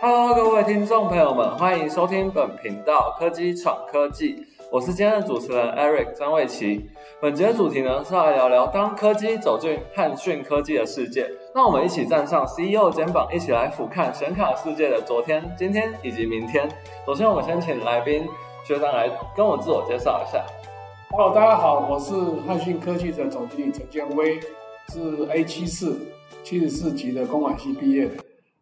Hello，各位听众朋友们，欢迎收听本频道科技闯科技，我是今天的主持人 Eric 张卫奇。本节的主题呢是来聊聊当科技走进汉讯科技的世界，让我们一起站上 CEO 肩膀，一起来俯瞰显卡世界的昨天、今天以及明天。首先，我们先请来宾学长来跟我自我介绍一下。哦大家好，我是汉讯科技的总经理陈建威，是 A 七四七十四级的公管系毕业的。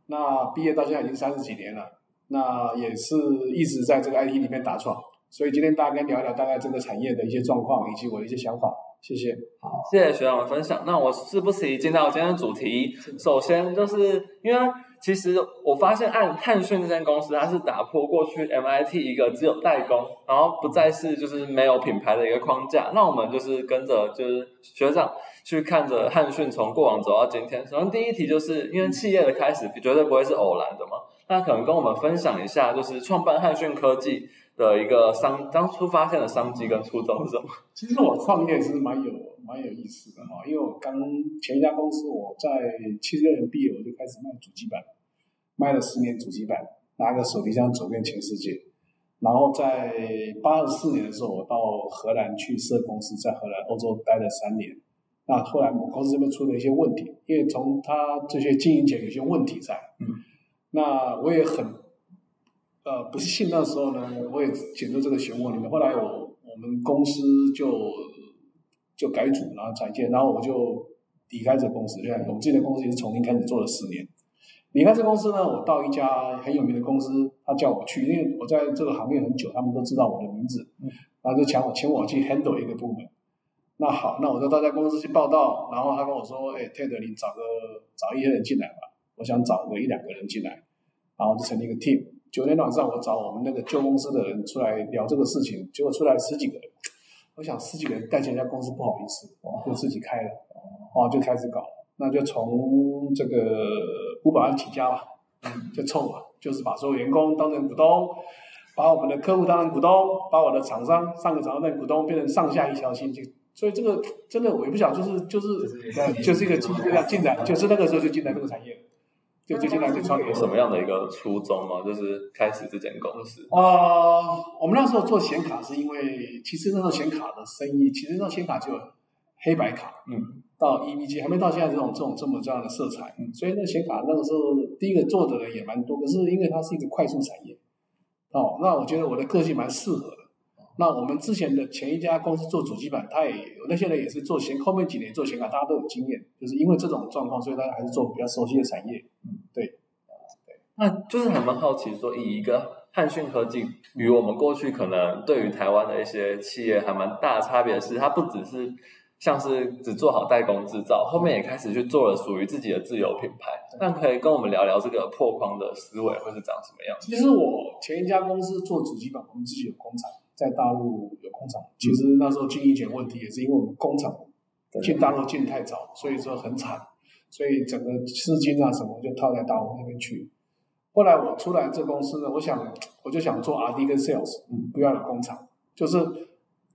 那毕业到现在已经三十几年了，那也是一直在这个 IT 里面打闯。所以今天大家跟聊一聊大概这个产业的一些状况以及我的一些想法。谢谢。好，谢谢学长的分享。那我是不是一进到今天的主题？首先就是因为。其实我发现，汉汉讯这间公司，它是打破过去 MIT 一个只有代工，然后不再是就是没有品牌的一个框架。那我们就是跟着就是学长去看着汉讯从过往走到今天。首先第一题就是因为企业的开始绝对不会是偶然的嘛，那可能跟我们分享一下，就是创办汉讯科技的一个商当初发现的商机跟初衷是什么？其实我创业是蛮有蛮有意思的哈，因为我刚前一家公司我在七六年毕业，我就开始卖主机板。卖了十年主机板，拿个手提箱走遍全世界。然后在八十四年的时候，我到荷兰去设公司，在荷兰、欧洲待了三年。那后来我公司这边出了一些问题，因为从他这些经营起来有些问题在。嗯。那我也很，呃，不是信那时候呢，我也卷入这个漩涡里面。后来我我们公司就就改组，然后拆建，然后我就离开这个公司。对，我们自己的公司也是重新开始做了十年。离开这公司呢，我到一家很有名的公司，他叫我去，因为我在这个行业很久，他们都知道我的名字，然后就请我请我去 handle 一个部门。那好，那我就到家公司去报道，然后他跟我说：“哎，Ted，你找个找一些人进来吧，我想找个一两个人进来，然后就成立一个 team。”九天晚上我找我们那个旧公司的人出来聊这个事情，结果出来十几个人，我想十几个人带进一家公司不好意思，就自己开了，哦，就开始搞。那就从这个五百万起家吧，就凑吧，就是把所有员工当成股东，把我们的客户当成股东，把我的厂商上个厂商当股东，变成上下一条心。就所以这个真的我也不想，就是就是就是一个进进展，就是那个时候就进来这个产业，就最近来这创业有。什么样的一个初衷吗？就是开始这间公司。啊，我们那时候做显卡是因为，其实那时候显卡的生意，其实那显卡就黑白卡，嗯。到 EVG 还没到现在这种这种这么这样的色彩，嗯所以那显卡那个时候第一个做的人也蛮多，可是因为它是一个快速产业，哦，那我觉得我的个性蛮适合的。那我们之前的前一家公司做主机板，他也有那些人也是做显，后面几年做显卡，大家都有经验，就是因为这种状况，所以大家还是做比较熟悉的产业。嗯，对，对，那就是很蛮好奇，说以一个汉讯科技与我们过去可能对于台湾的一些企业还蛮大的差别是，它不只是。像是只做好代工制造，后面也开始去做了属于自己的自有品牌。那可以跟我们聊聊这个破框的思维会是长什么样子？其实我前一家公司做主机板，我们自己有工厂，在大陆有工厂。其实那时候经营权问题也是因为我们工厂进大陆进太早，所以说很惨，所以整个资金啊什么就套在大陆那边去。后来我出来这公司呢，我想我就想做 R D 跟 Sales，嗯，不要有工厂，就是。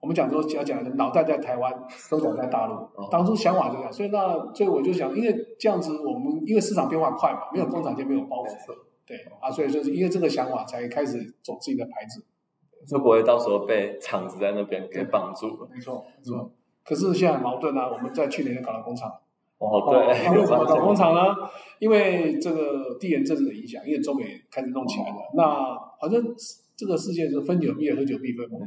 我们讲说要讲的脑袋在台湾，都长在大陆。当初想法就这样，所以那所以我就想，因为这样子，我们因为市场变化快嘛，没有工厂就没有包袱。对啊，所以就是因为这个想法，才开始走自己的牌子，就不会到时候被厂子在那边给绑住了。没错，没错。可是现在矛盾啊，我们在去年就搞了工厂。哦，对。为什么 搞工厂呢？因为这个地缘政治的影响，因为中美开始弄起来了。那反正。这个世界是分久必合，合久必分嘛。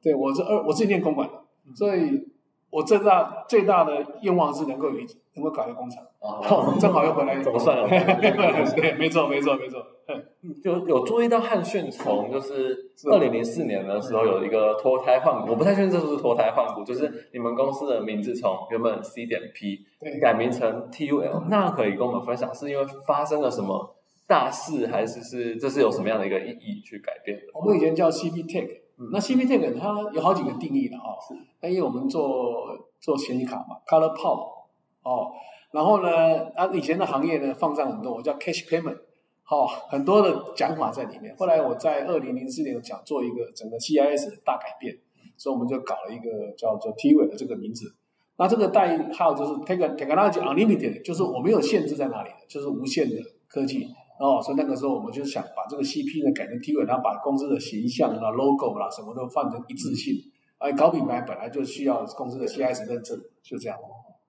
对我是二，我是念公馆的，所以我最大最大的愿望是能够有一能够搞一个工厂。哦，正好又回来，怎么算了？对，没错，没错，没错。就有注意到汉逊从就是二零零四年的时候有一个脱胎换骨，我不太确定这是不是脱胎换骨，就是你们公司的名字从原本 C 点 P 改名成 TUL，那可以跟我们分享是因为发生了什么？大事还是是这是有什么样的一个意义去改变的？我们以前叫 CP Tech，那 CP Tech 它有好几个定义的哦。那因为我们做做显卡嘛，Color Pop 哦，然后呢，啊以前的行业呢放上很多，我叫 Cash Payment，好很多的讲法在里面。后来我在二零零四年讲做一个整个 CIS 的大改变，所以我们就搞了一个叫做 t w 的这个名字。那这个代号就是 Tech Technology Unlimited，就是我没有限制在哪里，就是无限的科技。哦，所以那个时候我们就想把这个 CP 呢改成 T 位，然后把公司的形象啦、logo 啦什么都换成一致性。哎，搞品牌本来就需要公司的 CIS 认证，就这样。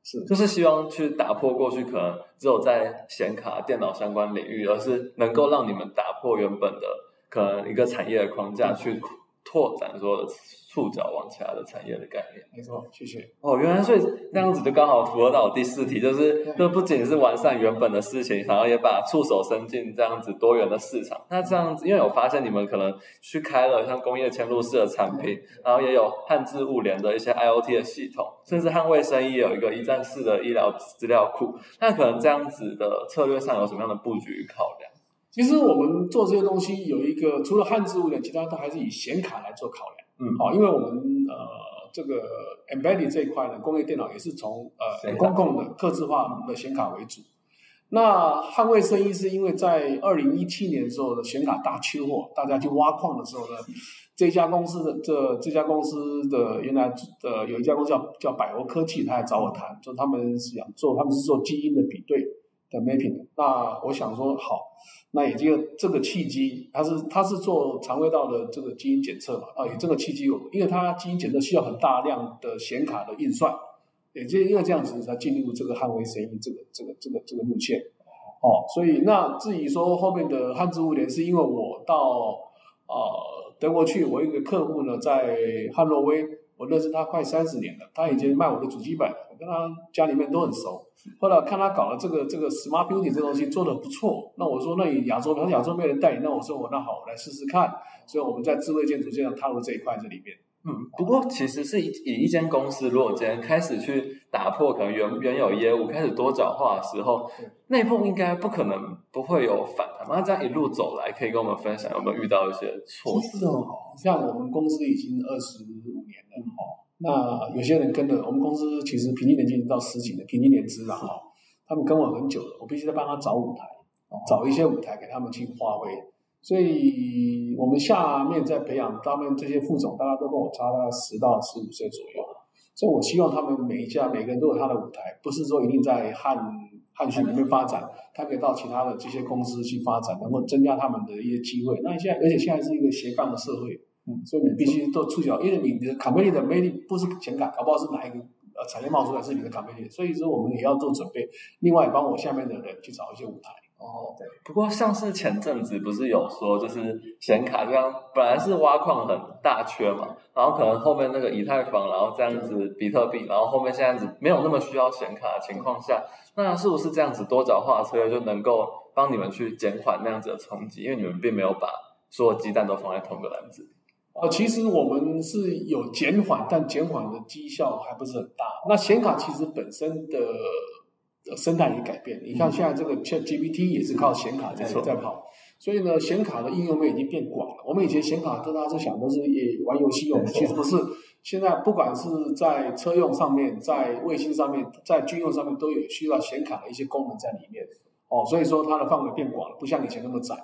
是，就是希望去打破过去可能只有在显卡、电脑相关领域，而是能够让你们打破原本的可能一个产业的框架，去拓展所有的。触角往其他的产业的概念，没错，谢谢。哦，原来所以那样子就刚好符合到我第四题，就是这不仅是完善原本的事情，然后也把触手伸进这样子多元的市场。那这样子，因为我发现你们可能去开了像工业嵌入式的产品，然后也有汉字物联的一些 IOT 的系统，甚至汉卫生医有一个一站式的医疗资料库。那可能这样子的策略上有什么样的布局考量？其实我们做这些东西有一个，除了汉字物联，其他都还是以显卡来做考量。嗯，好，因为我们呃这个 embedded 这一块呢，工业电脑也是从呃公共的、刻字化的显卡为主。那捍卫生意是因为在二零一七年的时候的显卡大缺货，大家去挖矿的时候呢，这家公司的这这家公司的原来呃有一家公司叫叫百欧科技，他来找我谈，说他们是想做，他们是做基因的比对 mapping。那我想说好。那也就这个契机，它是它是做肠胃道的这个基因检测嘛，啊，有这个契机，因为它基因检测需要很大量的显卡的运算，也就因为这样子才进入这个汉威生意这个这个这个这个路线，哦，所以那至于说后面的汉字物联，是因为我到呃德国去，我一个客户呢在汉诺威，我认识他快三十年了，他已经卖我的主机板，我跟他家里面都很熟。后来看他搞了这个这个 smart building 这东西做的不错，那我说那你亚洲，他亚洲没人代理，那我说我那好，我来试试看。所以我们在智慧建筑这样踏入这一块这里面。嗯，不过其实是以以一间公司如果今天开始去打破可能原原有业务，开始多角化的时候，内部应该不可能不会有反弹。那这样一路走来，可以跟我们分享有没有遇到一些挫折？像我们公司已经二十五年了，哦。那有些人跟着我们公司，其实平均年纪已经到十几年，平均年资了哈。他们跟我很久了，我必须得帮他找舞台，找一些舞台给他们去发挥。所以我们下面在培养他们这些副总，大家都跟我差大概十到十五岁左右。所以我希望他们每一家每个人都有他的舞台，不是说一定在汉汉讯里面发展，他可以到其他的这些公司去发展，能够增加他们的一些机会。那现在，而且现在是一个斜杠的社会。嗯，所以你必须都触角，因为你的卡梅利的魅力不是显卡，搞不好是哪一个呃产业冒出来是你的卡梅利，所以说我们也要做准备。另外帮我下面的人去找一些舞台。哦，对。不过像是前阵子不是有说，就是显卡这样本来是挖矿很大缺嘛，然后可能后面那个以太坊，然后这样子比特币，然后后面现在子没有那么需要显卡的情况下，那是不是这样子多角化策略就能够帮你们去减缓那样子的冲击？因为你们并没有把所有鸡蛋都放在同个篮子里。呃，其实我们是有减缓，但减缓的绩效还不是很大。那显卡其实本身的生态也改变，你看现在这个 Chat GPT 也是靠显卡在在跑，所以呢，显卡的应用面已经变广了。我们以前显卡，大家是想都是也玩游戏用，其实不是。现在不管是在车用上面，在卫星上面，在军用上面，都有需要显卡的一些功能在里面。哦，所以说它的范围变广了，不像以前那么窄。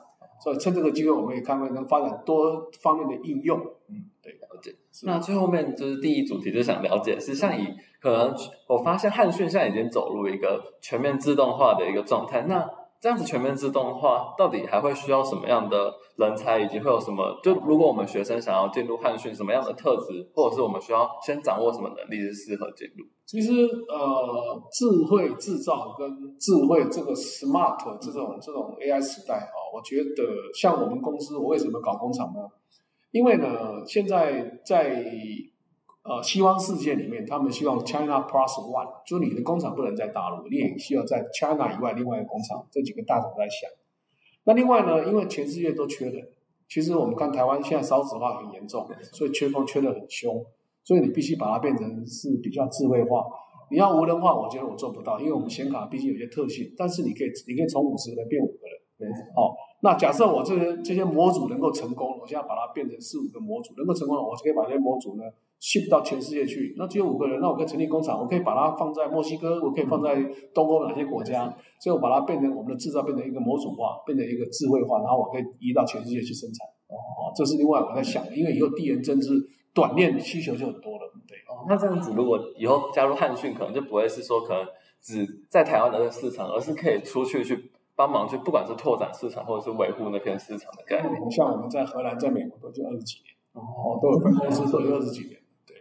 所以趁这个机会，我们也看看能发展多方面的应用。嗯，对，了解。那最后面就是第一主题，就想了解是像以可能我发现汉讯现在已经走入一个全面自动化的一个状态。那这样子全面自动化，到底还会需要什么样的人才，以及会有什么？就如果我们学生想要进入汉讯，什么样的特质，或者是我们需要先掌握什么能力是适合进入？其实，呃，智慧制造跟智慧这个 smart 这种这种 AI 时代啊，我觉得像我们公司，我为什么搞工厂呢？因为呢，现在在呃，西方世界里面，他们希望 China Plus One，就是你的工厂不能在大陆，你也需要在 China 以外另外一个工厂。这几个大厂在想。那另外呢，因为全世界都缺人，其实我们看台湾现在少子化很严重，所以缺工缺的很凶，所以你必须把它变成是比较智慧化。你要无人化，我觉得我做不到，因为我们显卡毕竟有些特性，但是你可以，你可以从五十个变五个。哦，那假设我这些这些模组能够成功，我现在把它变成四五个模组能够成功了，我就可以把这些模组呢。ship 到全世界去，那只有五个人，那我可以成立工厂，我可以把它放在墨西哥，我可以放在东欧哪些国家，所以我把它变成我们的制造变成一个模组化，变成一个智慧化，然后我可以移到全世界去生产。哦，这是另外我在想，因为以后地缘政治短链需求就很多了，对。哦，那这样子如果以后加入汉讯，可能就不会是说可能只在台湾的市场，而是可以出去去帮忙去，不管是拓展市场或者是维护那片市场的概念。像我们在荷兰、在美国都就二十几年，哦，都有分公司，都有二十几年。对。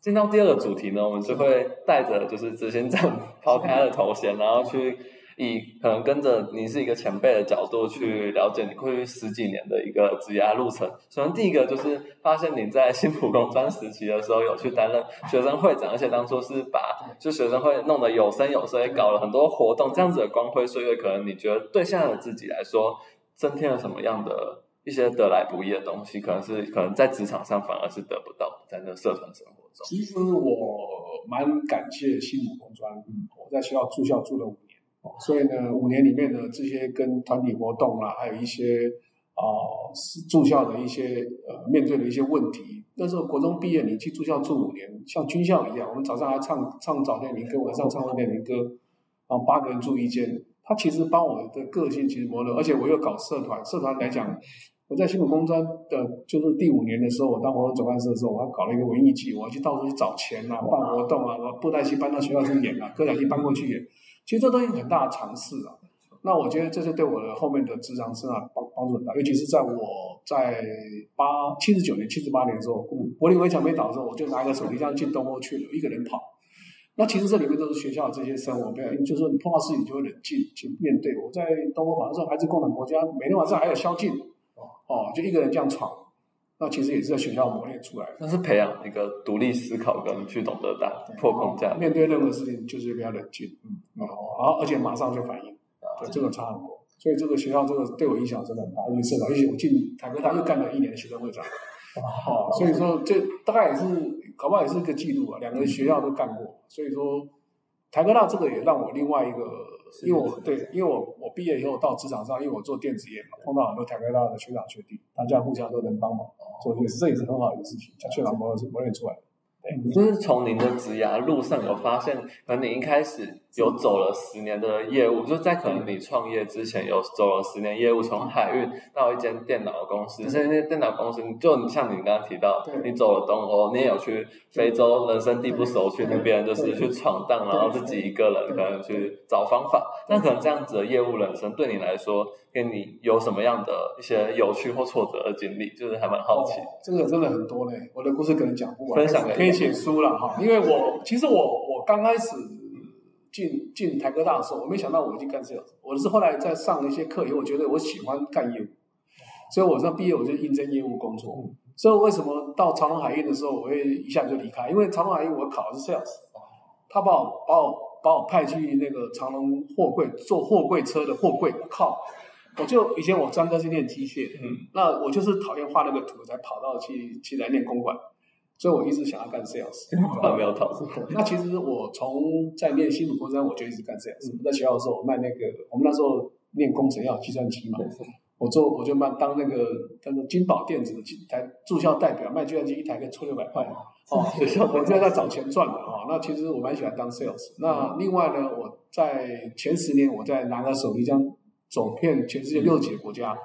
进到第二个主题呢，我们就会带着就是执行长 抛开他的头衔，然后去。以可能跟着你是一个前辈的角度去了解你过去十几年的一个职业路程。首先，第一个就是发现你在新浦工专时期的时候有去担任学生会长，而且当初是把就学生会弄得有声有色，也搞了很多活动。这样子的光辉岁月，可能你觉得对现在的自己来说，增添了什么样的一些得来不易的东西？可能是可能在职场上反而是得不到，在那社团生活中。其实我蛮感谢新浦工专，我在学校住校住了五。所以呢，五年里面呢，这些跟团体活动啊，还有一些啊住校的一些呃面对的一些问题。那时候国中毕业，你去住校住五年，像军校一样，我们早上还唱唱早恋民歌，晚上唱晚恋民歌，然后八个人住一间。他其实帮我的个性其实磨了，而且我又搞社团，社团来讲，我在新浦工专的，就是第五年的时候，我当活动总干事的时候，我还搞了一个文艺季，我要去到处去找钱啊，办活动啊，我布袋戏搬到学校去演啊，歌仔戏搬过去演。其实这都是很大的尝试啊，那我觉得这是对我的后面的职场生涯帮帮助很大，尤其是在我在八七十九年、七十八年的时候，柏林围墙没倒的时候，我就拿个手提箱进东欧去了，一个人跑。那其实这里面都是学校这些生活，没有，就是说你碰到事情就会冷静去面对。我在东欧跑的时候，还是共产国家，每天晚上还有宵禁，哦，就一个人这样闯。那其实也是在学校磨练出来的，那是培养一个独立思考跟去懂得打破框架，面对任何事情就是比较冷静，嗯，好，而且马上就反应，对，这个差很多。所以这个学校这个对我影响真的很大，因为社长，而且我进台科大又干了一年的学生会长，哦，所以说这大概也是，搞不好也是一个记录啊，两个学校都干过，所以说台科大这个也让我另外一个。因为我对，因为我我毕业以后到职场上，因为我做电子业嘛，碰到很多台科大的学长学弟，大家互相都能帮忙，所以这也是很好的一个事情，像学长磨磨练出来的。就是从您的职涯路上有发现，可能你一开始有走了十年的业务，就在可能你创业之前有走了十年业务，从海运到一间电脑公司，甚至那电脑公司，就像你刚刚提到，你走了东欧，你也有去非洲，人生地不熟，去那边就是去闯荡，然后自己一个人可能去找方法。那可能这样子的业务人生对你来说，跟你有什么样的一些有趣或挫折的经历，就是还蛮好奇。这个真的很多嘞，我的故事可能讲不完，分享可以写书了哈。因为我其实我我刚开始进进台科大的时候，我没想到我已经干这个，我是后来在上了一些课以后，我觉得我喜欢干业务，所以我上毕业我就应征业务工作。所以为什么到长隆海运的时候，我会一下就离开？因为长隆海运我考的是 sales，他把我把我。把我派去那个长隆货柜做货柜车的货柜，我靠！我就以前我专科是念机械，嗯，那我就是讨厌画那个图，才跑到去去来念公馆，所以我一直想要干 sales，没有考那其实我从在念新竹工商，我就一直干 sales。在学校的时候，我卖那个，我们那时候念工程要计算机嘛，我做我就卖当那个叫做金宝电子的台驻校代表，卖计算机一台可以抽六百块。哦，我现在在找钱赚的哦。那其实我蛮喜欢当 sales。那另外呢，我在前十年我在拿个手提箱走遍全世界六几个国家。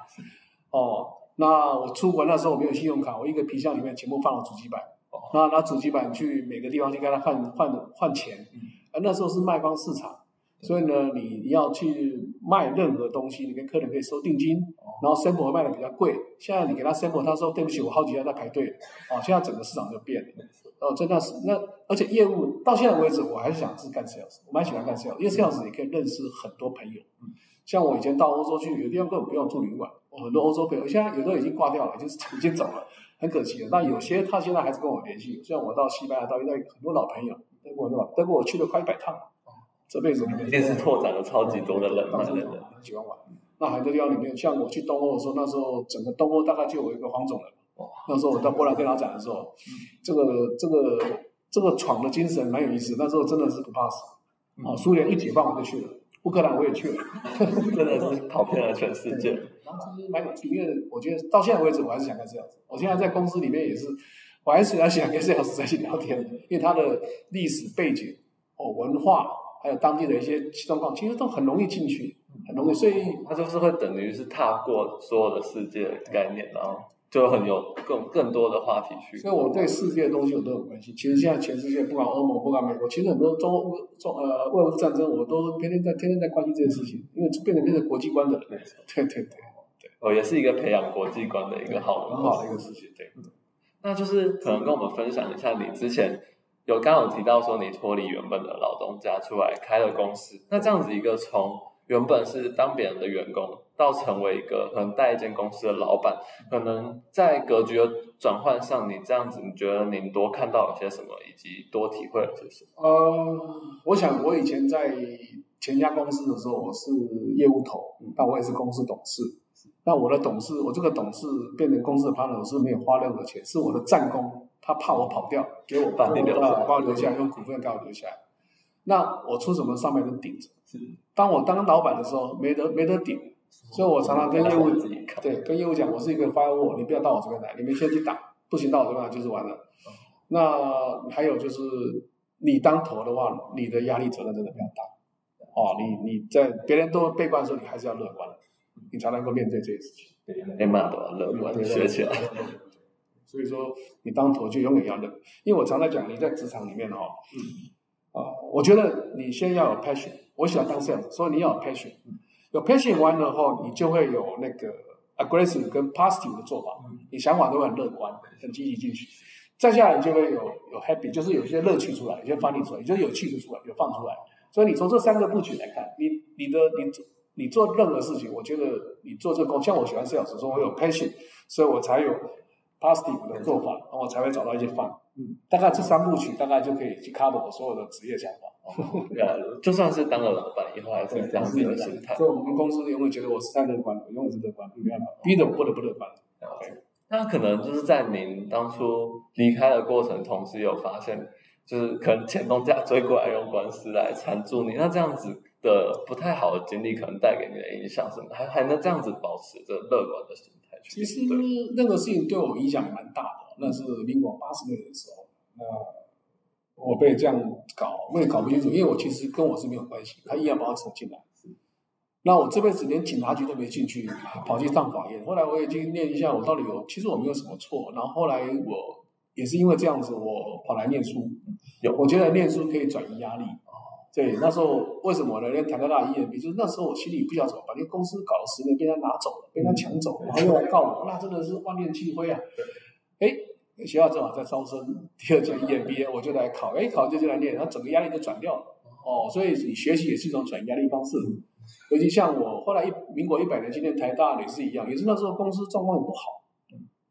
哦，那我出国那时候我没有信用卡，我一个皮箱里面全部放了主机板。哦，那拿主机板去每个地方去跟他换换换钱。嗯。而那时候是卖方市场。所以呢，你要去卖任何东西，你跟客人可以收定金，然后 sample 卖的比较贵。现在你给他 sample，他说对不起，我好几家在排队。哦，现在整个市场就变了。哦，真的是那，而且业务到现在为止，我还是想是干 sales，我蛮喜欢干 sales，因为 sales 也可以认识很多朋友。像我以前到欧洲去，有地方根本不用住旅馆，我很多欧洲朋友现在有的已经挂掉了，就是已经走了，很可惜的。那有些他现在还是跟我联系，像我到西班牙到意大利很多老朋友，德国对吧？德国我去了快一百趟。这辈子里面，一定是拓展了超级多的人脉的人，很喜欢玩。那很多地方里面，像我去东欧的时候，那时候整个东欧大概就有一个黄种人。那时候我到波兰跟他讲的时候，这个这个这个闯的精神蛮有意思。那时候真的是不怕死。啊，苏联一解放我就去了，乌克兰我也去了，真的是 跑遍了全世界。然后其实蛮有趣，因为我觉得到现在为止，我还是想干这样子。我现在在公司里面也是，我还是很喜欢跟这样子在一起聊天，因为他的历史背景哦文化。还有当地的一些状况，其实都很容易进去，很容易，所以他就是会等于是踏过所有的世界概念，然后就很有更更多的话题去。所以我对世界的东西我都很关心。其实现在全世界不管欧盟不管美国，其实很多中欧中呃外乌战争，我都天天在天天在关心这件事情，因为变成变成国际观的人。对对对，哦，也是一个培养国际观的一个好很好的一个事情。对，那就是可能跟我们分享一下你之前有刚刚有提到说你脱离原本的老东家出来开了公司，那这样子一个从原本是当别人的员工。到成为一个可能带一间公司的老板，可能在格局的转换上，你这样子，你觉得您多看到了些什么，以及多体会了些什么？呃，我想我以前在前家公司的时候，我是业务头，但我也是公司董事。那我的董事，我这个董事变成公司的 partner 是没有花任何钱，是我的战功，他怕我跑掉，给我把你留下，把我留下，用股份给我留下来。那我出什么上面都顶着。当我当老板的时候，没得没得顶。所以我常常跟业务对跟业务讲，我是一个 firewall，你不要到我这边来，你们先去打，不行到我这边来就是完了。那还有就是，你当头的话，你的压力责任真的比较大。哦，你你在别人都悲观的时候，你还是要乐观，你才能够面对这些事情。对，连骂都要乐观，学起来。所以说，你当头就永远要乐，因为我常常讲，你在职场里面哦，啊，我觉得你先要有 passion，我喜欢当 sales，所以你要有 passion。有 passion one 的话，你就会有那个 aggressive 跟 positive 的做法，你想法都会很乐观，很积极进去。再下来，你就会有有 happy，就是有一些乐趣出来，有些 funny 出来，就有趣的出来，有放出来。所以你从这三个布局来看，你你的你你做任何事情，我觉得你做这个工，像我喜欢 sales，说我有 passion，所以我才有 positive 的做法，然后我才会找到一些 fun。嗯，大概这三部曲，大概就可以去 cover 我所有的职业想法。呃，就算是当了老板以后，还是这样子的心态。所以，我们公司永远觉得我是太乐观我，永远是乐观，没办法，逼得不得不乐观。那可能就是在您当初离开的过程，同时有发现，就是可能前东家追过来用官司来缠住你，那这样子的不太好的经历，可能带给你的影响是，还还能这样子保持着乐观的心态？其实那个事情对我影响蛮大的，那是民国八十年的时候，那。我被这样搞，我也搞不清楚，因为我其实跟我是没有关系，他依然把我扯进来。那我这辈子连警察局都没进去，跑去上法院。后来我也去念一下，我到底有，其实我没有什么错。然后后来我也是因为这样子，我跑来念书。有，我觉得念书可以转移压力。对，那时候为什么呢？连台大 EMB，，就是那时候我心里不晓得怎么办，因为公司搞了十年，被他拿走了，被他抢走了，然后又来告我，那真的是万念俱灰啊！哎。学校正好在招生，第二届 EMBA 我就来考，哎，考就就来念，然后整个压力就转掉了。哦，所以你学习也是一种转移压力方式。尤其像我后来一民国一百年，今天台大也是一样，也是那时候公司状况也不好，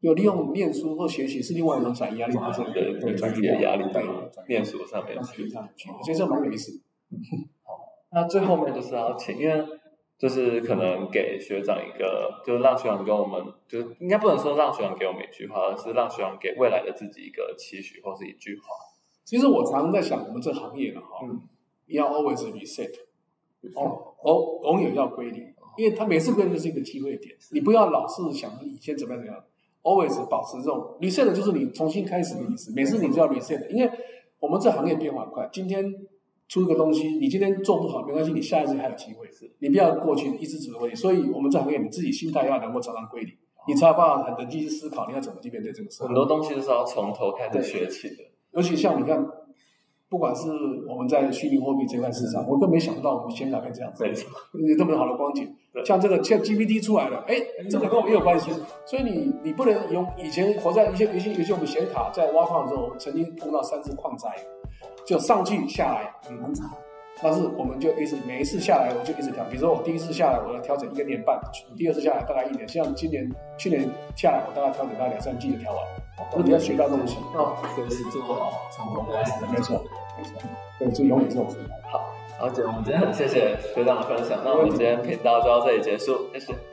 就利用念书或学习是另外一种转移压力方式，对，转移的压力在念书上面去，其实蛮有意思。好，那最后面就是要请，因为。就是可能给学长一个，就是让学长跟我们，就是应该不能说让学长给我们一句话，而是让学长给未来的自己一个期许或是一句话。其实我常常在想，我们这行业呢，哈，要 always reset，哦，偶偶尔要归零，因为他每次归零就是一个机会点，你不要老是想以前怎么样怎么样，always 保持这种 reset 就是你重新开始的意思，每次你就要 reset，因为我们这行业变化快，今天。出一个东西，你今天做不好没关系，你下一次还有机会。是，你不要过去一直指挥。所以，我们这行业你自己心态要能够常常归零，你才有办法很冷静去思考你要怎么去面对这个事。很多东西都是要从头开始学起的。尤其像你看，不管是我们在虚拟货币这块市场，我都没想到我们先改变这样子，有这么好的光景。像这个 GPT 出来了，哎，这个跟我们也有关系。所以你你不能用以前活在一些有些有些我们显卡在挖矿的时候，曾经碰到三次矿灾。就上去下来很惨，但是我们就一直每一次下来，我就一直调。比如说我第一次下来，我要调整一个年半；第二次下来大概一年。像今年、去年下来，我大概调整到两三季就调完。我你要学到东西。哦，随时做好成功开始。没错，没错。对，就永远这种好，好，姐，我们今天很谢谢学长的分享。那我们今天频道就到这里结束，谢谢。